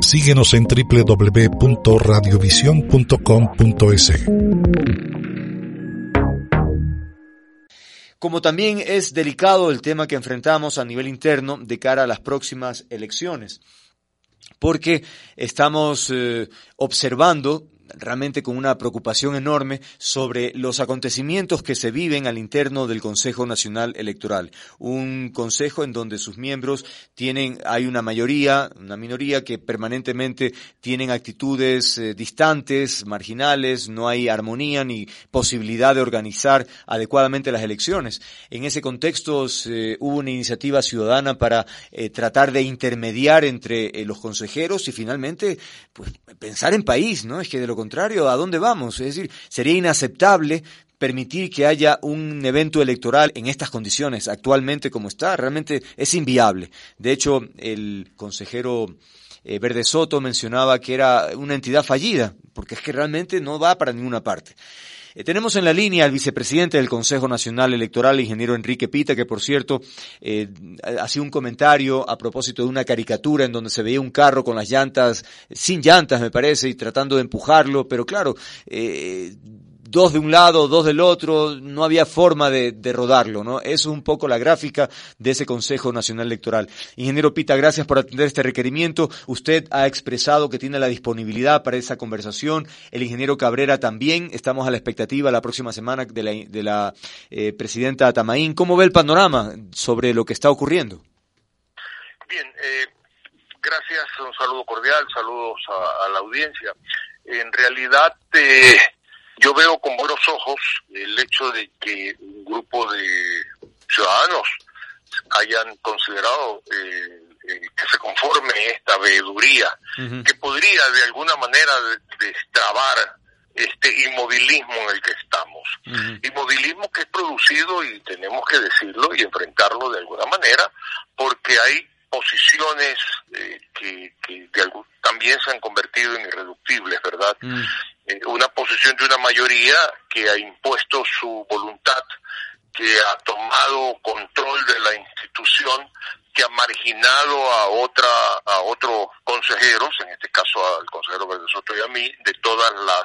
Síguenos en www.radiovision.com.es. Como también es delicado el tema que enfrentamos a nivel interno de cara a las próximas elecciones, porque estamos eh, observando realmente con una preocupación enorme sobre los acontecimientos que se viven al interno del Consejo Nacional Electoral. Un consejo en donde sus miembros tienen, hay una mayoría, una minoría que permanentemente tienen actitudes eh, distantes, marginales, no hay armonía ni posibilidad de organizar adecuadamente las elecciones. En ese contexto hubo una iniciativa ciudadana para eh, tratar de intermediar entre eh, los consejeros y finalmente pues, pensar en país, ¿no? Es que de lo contrario, ¿a dónde vamos? Es decir, sería inaceptable permitir que haya un evento electoral en estas condiciones actualmente como está, realmente es inviable. De hecho, el consejero eh, Verde Soto mencionaba que era una entidad fallida, porque es que realmente no va para ninguna parte. Eh, tenemos en la línea al vicepresidente del Consejo Nacional Electoral, ingeniero Enrique Pita, que por cierto eh, hacía un comentario a propósito de una caricatura en donde se veía un carro con las llantas, sin llantas me parece, y tratando de empujarlo, pero claro, eh, dos de un lado, dos del otro, no había forma de, de, rodarlo, ¿no? Eso es un poco la gráfica de ese Consejo Nacional Electoral. Ingeniero Pita, gracias por atender este requerimiento. Usted ha expresado que tiene la disponibilidad para esa conversación. El ingeniero Cabrera también. Estamos a la expectativa la próxima semana de la, de la eh, presidenta Tamaín. ¿Cómo ve el panorama sobre lo que está ocurriendo? Bien, eh, gracias, un saludo cordial, saludos a, a la audiencia. En realidad, eh, yo veo con buenos ojos el hecho de que un grupo de ciudadanos hayan considerado eh, que se conforme esta veeduría, que podría de alguna manera destrabar este inmovilismo en el que estamos. Inmovilismo que es producido, y tenemos que decirlo y enfrentarlo de alguna manera, porque hay posiciones eh, que, que de algún, también se han convertido en irreductibles, ¿verdad? Eh, una posición de una mayoría que ha impuesto su voluntad, que ha tomado control de la institución, que ha marginado a otra a otros consejeros, en este caso al consejero Verde Soto y a mí, de todas las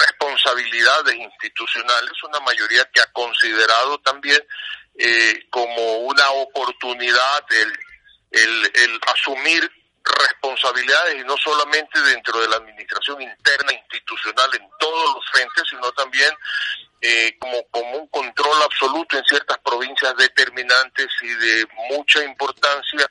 responsabilidades institucionales, una mayoría que ha considerado también eh, como una oportunidad el, el, el asumir responsabilidades y no solamente dentro de la administración interna institucional en todos los frentes, sino también eh, como, como un control absoluto en ciertas provincias determinantes y de mucha importancia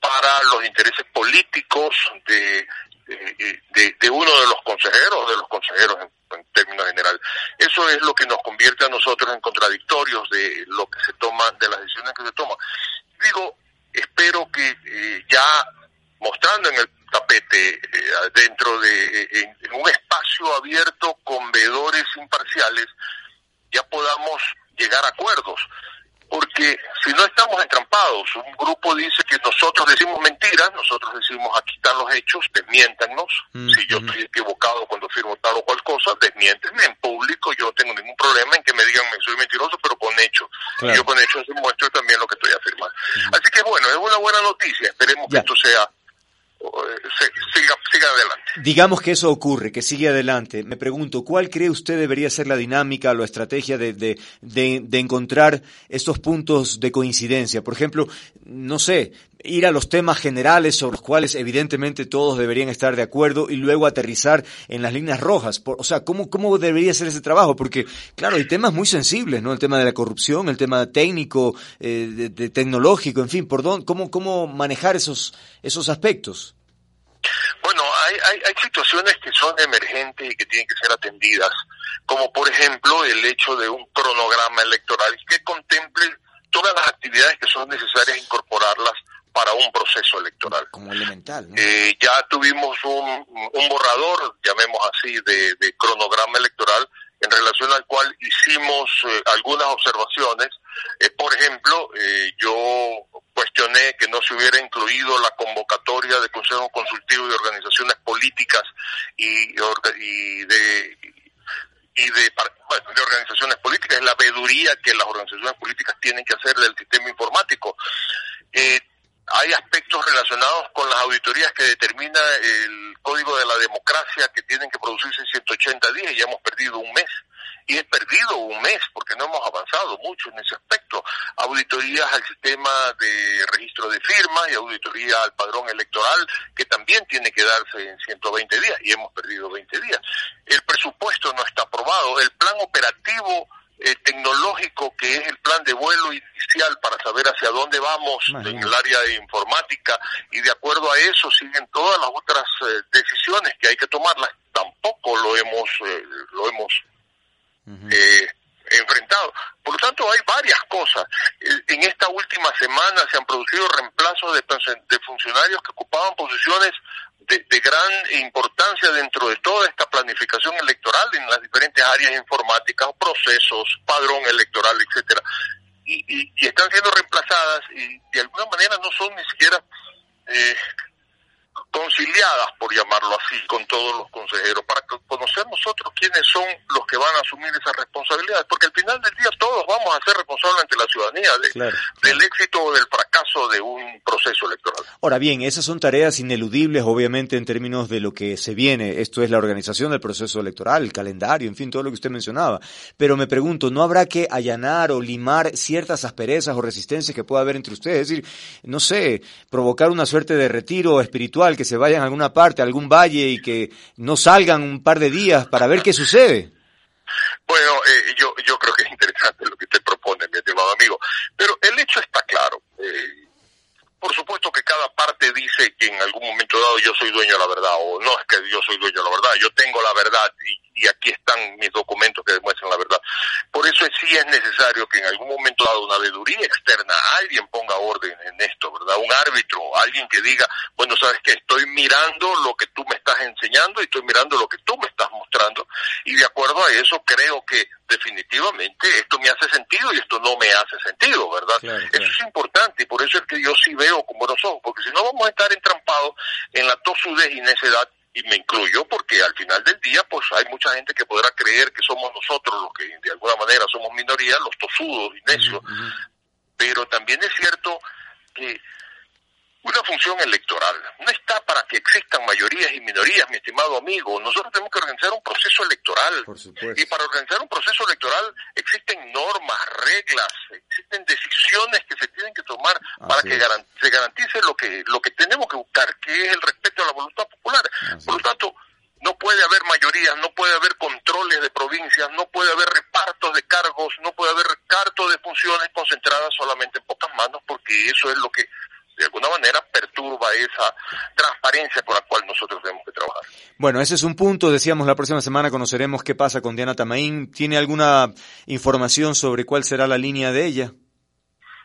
para los intereses políticos de, de, uno de los consejeros, de los consejeros en, términos generales. Eso es lo que nos convierte a nosotros en contradictorios de lo que se toma, de las decisiones que se toman. Digo, espero que eh, ya mostrando en el tapete eh, dentro de eh, en, un espacio abierto con veedores imparciales ya podamos llegar a acuerdos porque si no estamos entrampados, un grupo dice que nosotros decimos mentiras, nosotros decimos aquí están los hechos, desmiéntanos, mm -hmm. si yo estoy equivocado cuando firmo tal o cual cosa, desmiéntenme en público, yo no tengo ningún problema en que me digan que soy mentiroso, pero con hechos. Claro. Yo con hechos demuestro también lo que estoy afirmando. -huh. Así que bueno, es una buena noticia, esperemos que esto sea siga, siga adelante. Digamos que eso ocurre, que sigue adelante. Me pregunto, ¿cuál cree usted debería ser la dinámica o la estrategia de, de, de, de encontrar estos puntos de coincidencia? Por ejemplo, no sé, ir a los temas generales sobre los cuales evidentemente todos deberían estar de acuerdo y luego aterrizar en las líneas rojas. O sea, ¿cómo, ¿cómo debería ser ese trabajo? Porque, claro, hay temas muy sensibles, ¿no? El tema de la corrupción, el tema técnico, eh, de, de tecnológico, en fin, por dónde, ¿cómo, cómo manejar esos, esos aspectos? Bueno, hay, hay, hay situaciones que son emergentes y que tienen que ser atendidas, como por ejemplo el hecho de un cronograma electoral que contemple todas las actividades que son necesarias incorporarlas para un proceso electoral. Como elemental. ¿no? Eh, ya tuvimos un, un, borrador, llamemos así, de, de, cronograma electoral en relación al cual hicimos eh, algunas observaciones. Eh, por ejemplo, eh, yo cuestioné que no se hubiera incluido la convocatoria de consejos consultivos de organizaciones políticas y, y de y de, organizaciones políticas, es la veeduría que las organizaciones políticas tienen que hacer del sistema informático. Eh, hay aspectos relacionados con las auditorías que determina el Código de la Democracia que tienen que producirse en 180 días y ya hemos perdido un mes. Y he perdido un mes porque no hemos avanzado mucho en ese aspecto. Auditorías al sistema de registro de firmas y auditoría al padrón electoral que también tiene que darse en 120 días y hemos perdido 20 días. El presupuesto no está aprobado. El plan operativo eh, tecnológico que es el plan de vuelo inicial para saber hacia dónde vamos en el área de informática y de acuerdo a eso siguen todas las otras eh, decisiones que hay que tomarlas. Tampoco lo hemos eh, lo hemos enfrentado por lo tanto hay varias cosas. En esta última semana se han producido reemplazos de, funcionarios que ocupaban posiciones de, gran importancia dentro de toda esta planificación electoral en las diferentes áreas informáticas, procesos, padrón electoral, etcétera, y, y, están siendo reemplazadas y de alguna manera no son ni siquiera eh, conciliadas, por llamarlo así, con todos los consejeros, para conocer nosotros quiénes son los que van a asumir esas responsabilidades, porque al final del día todos vamos a ser responsables ante la ciudadanía del éxito o del fracaso de un proceso electoral. Ahora bien, esas son tareas ineludibles, obviamente, en términos de lo que se viene. Esto es la organización del proceso electoral, el calendario, en fin, todo lo que usted mencionaba. Pero me pregunto, ¿no habrá que allanar o limar ciertas asperezas o resistencias que pueda haber entre ustedes? Es decir, no sé, provocar una suerte de retiro espiritual que se vayan a alguna parte, a algún valle y que no salgan un par de días para ver qué sucede. Bueno, eh, yo, yo creo que es interesante lo que usted propone, mi estimado amigo, pero el hecho está claro. Eh, por supuesto que cada parte dice que en algún momento dado yo soy dueño de la verdad, o no es que yo soy dueño de la verdad, yo tengo la verdad y, aquí están mis documentos que demuestran la verdad. Por eso sí es necesario que en algún momento dado una veeduría externa, alguien ponga orden en esto, ¿verdad? Un árbitro, alguien que diga, bueno, sabes que estoy mirando lo que tú me estás enseñando y estoy mirando lo que tú me estás mostrando y de acuerdo a eso creo que definitivamente esto me hace sentido y esto no me hace sentido, ¿verdad? Eso es importante y por eso es que yo sí veo con buenos ojos, porque si no vamos a estar entrampados en la tosudez y necedad, y me incluyo porque al final del día pues hay mucha gente que podrá creer que somos nosotros los que de alguna manera somos minoría, los tosudos y necios, pero también es cierto que una función electoral. No está para que existan mayorías y minorías, mi estimado amigo. Nosotros tenemos que organizar un proceso electoral. y para organizar un proceso electoral existen normas, reglas, existen decisiones que se tienen que tomar para que se garantice lo que, lo que tenemos que buscar, que es el respeto a la voluntad popular. Por lo tanto, no puede haber mayorías, no puede haber controles de provincias, no puede haber repartos de cargos, no puede haber reparto de funciones concentradas solamente en pocas manos, porque eso es lo que alguna manera perturba esa transparencia con la cual nosotros tenemos que trabajar. Bueno, ese es un punto, decíamos la próxima semana conoceremos qué pasa con Diana Tamaín. ¿Tiene alguna información sobre cuál será la línea de ella?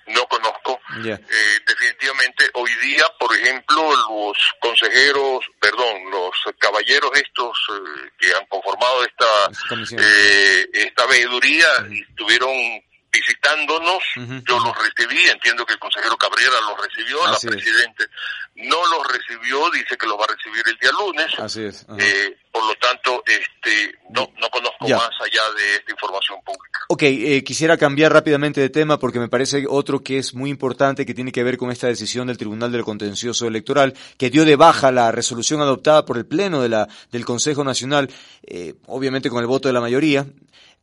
No conozco. Eh, definitivamente hoy día, por ejemplo, los consejeros, perdón, los caballeros estos eh, que han conformado esta, eh, esta veeduría estuvieron visitándonos, yo los recibí, entiendo que el consejero Cabrera los recibió, la presidente no los recibió, dice que los va a recibir el día lunes. Así es. Eh, por lo tanto, este, no, no conozco más allá de esta información pública. Ok, eh, quisiera cambiar rápidamente de tema porque me parece otro que es muy importante que tiene que ver con esta decisión del Tribunal del Contencioso Electoral que dio de baja la resolución adoptada por el Pleno de la, del Consejo Nacional, eh, obviamente con el voto de la mayoría.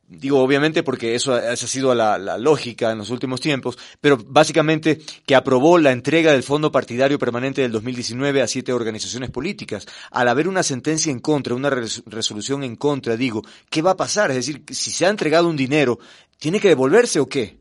Digo, obviamente, porque eso ha, sido la, lógica en los últimos tiempos, pero básicamente que aprobó la entrega del Fondo Partidario Permanente del 2019 a siete organizaciones políticas. Al haber una sentencia en contra, una resolución en contra, digo, ¿qué va a pasar? Es decir, si se ha entregado un dinero, ¿tiene que devolverse o qué?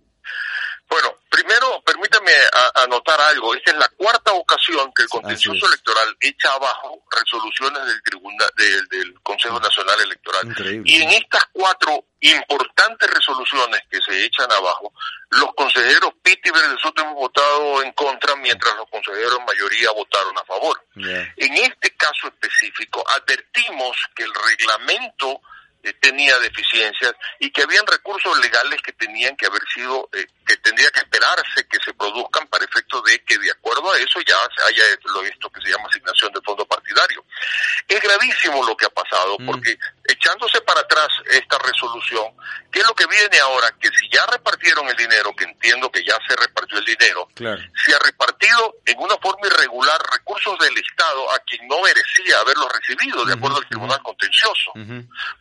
Anotar algo. Esta es la cuarta ocasión que el contencioso electoral echa abajo resoluciones del tribunal del, Consejo Nacional Electoral. Y en estas cuatro importantes resoluciones que se echan abajo, los consejeros Pitt y Soto hemos votado en contra, mientras los consejeros en mayoría votaron a favor. En este caso específico, advertimos que el reglamento eh, tenía deficiencias y que habían recursos legales que tenían que haber sido, eh, que tendría que esperarse que se produzcan para efecto de que de acuerdo a eso ya se haya lo esto que se llama asignación de fondo partidario. Es gravísimo lo que ha pasado, Mm. porque echándose para atrás esta resolución, ¿qué es lo que viene ahora? Que si ya repartieron el dinero, que entiendo que ya se repartió el dinero, Claro. se ha repartido en una forma irregular recursos del Estado a quien no merecía haberlos recibido, de acuerdo al. Tribunal Contencioso.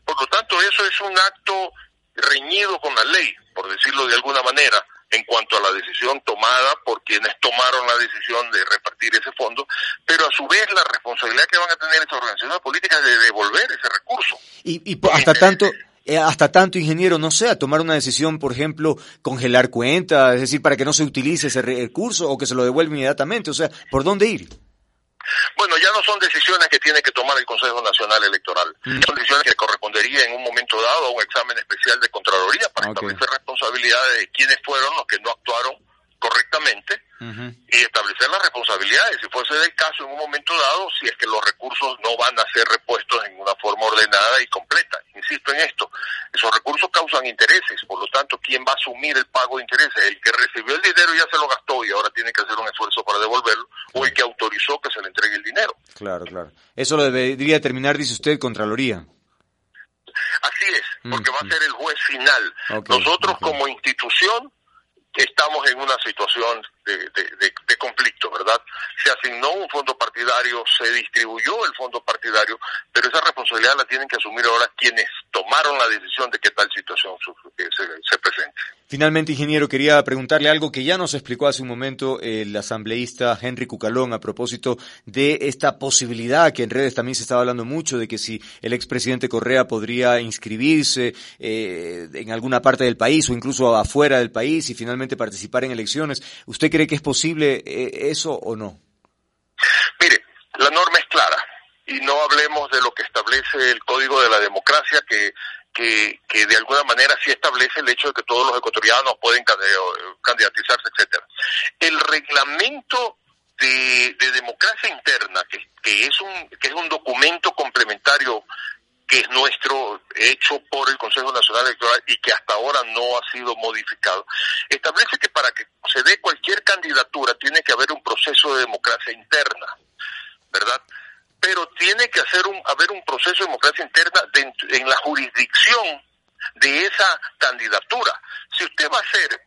Por lo tanto, eso es un acto reñido con la ley, por decirlo de alguna manera, en cuanto a la decisión tomada por quienes tomaron la decisión de repartir ese fondo, pero a su vez la responsabilidad que van a tener esas organizaciones políticas de devolver ese recurso. Y, y hasta tanto, eh, hasta tanto, ingeniero, no sé, a tomar una decisión, por ejemplo, congelar cuentas, es decir, para que no se utilice ese re- recurso o que se lo devuelva inmediatamente, o sea, ¿por dónde ir? Bueno, ya no son decisiones que tiene que tomar el Consejo Nacional Electoral. Mm. Son decisiones que correspondería en un momento dado a un examen especial de Contraloría para Ok. establecer responsabilidades de quiénes fueron los que no actuaron correctamente y establecer las responsabilidades, si fuese del caso en un momento dado, si es que los recursos no van a ser repuestos en una forma ordenada y completa. Insisto en esto, esos recursos causan intereses, por lo tanto, ¿quién va a asumir el pago de intereses? El que recibió el dinero ya se lo gastó y ahora tiene que hacer un esfuerzo para devolverlo, o el que autorizó que se le entregue el dinero. Claro, claro. Eso lo debería determinar, dice usted, Contraloría. Así es, porque Mm, va mm. a ser el juez final. Nosotros como institución estamos en una situación de, de- de- de conflicto, ¿verdad? Se asignó un fondo partidario, se distribuyó el fondo partidario, pero esa responsabilidad la tienen que asumir ahora quienes tomaron la decisión de que tal situación que se, se presente. Finalmente, ingeniero, quería preguntarle algo que ya nos explicó hace un momento el asambleísta Henry Cucalón a propósito de esta posibilidad que en redes también se estaba hablando mucho de que si el expresidente Correa podría inscribirse eh, en alguna parte del país o incluso afuera del país y finalmente participar en elecciones. ¿Usted cree que es posible eh, eso o no? Mire, la norma es clara y no hablemos de lo que establece el Código de la Democracia que que, que de alguna manera sí establece el hecho de que todos los ecuatorianos pueden candidatizarse, etcétera. El reglamento de, de democracia interna, que, que es un que es un documento complementario que es nuestro, hecho por el Consejo Nacional Electoral y que hasta ahora no ha sido modificado, establece que para que se dé cualquier candidatura tiene que haber un proceso de democracia interna, ¿verdad? Pero tiene que hacer un, haber un proceso de democracia interna dentro- en la jurisdicción de esa candidatura. Si usted va a hacer,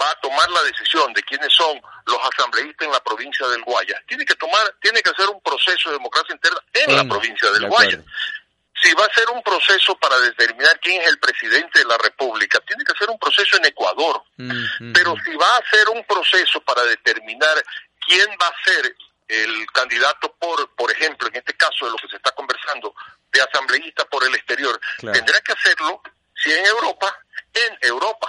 va a tomar la decisión de quiénes son los asambleístas en la provincia del Guayas, tiene que tomar, tiene que hacer un proceso de democracia interna en la provincia de del acuerdo. Guayas. Si va a ser un proceso para determinar quién es el presidente de la República, tiene que hacer un proceso en Ecuador. Mm, Pero si va a hacer un proceso para determinar quién va a ser el candidato por, por ejemplo, en este caso de lo que se está conversando, de asambleísta por el exterior, Claro. tendrá que hacerlo, si en Europa, en Europa,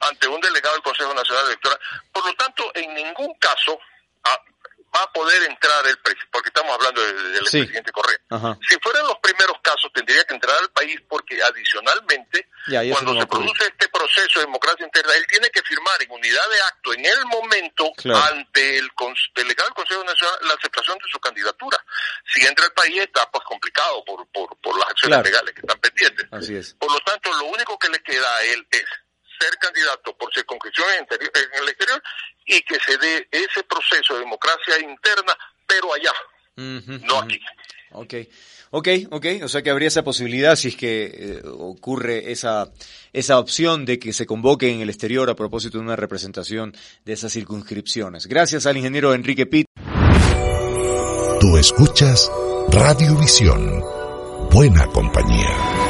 ante un delegado del Consejo Nacional Electoral. Por lo tanto, en ningún caso ah, va a poder entrar el presidente, porque estamos hablando de- del Sí. presidente Correa. Ajá. Si fueran los primeros tendría que entrar al país porque adicionalmente, Ya, cuando se produce este proceso de democracia interna, él tiene que firmar en unidad de acto en el momento Claro. ante el delegado del Consejo Nacional la aceptación de su candidatura. Si entra al país está pues complicado por, por, por las acciones Claro. legales que están pendientes. Así es. Por lo tanto, lo único que le queda a él es ser candidato por circunscripción en, el exterior y que se dé ese proceso de democracia interna, pero allá, no aquí. Ok, ok, ok. O sea que habría esa posibilidad si es que eh, ocurre esa, esa opción de que se convoque en el exterior a propósito de una representación de esas circunscripciones. Gracias al ingeniero Enrique Pitt. Tú escuchas Radiovisión. Buena compañía.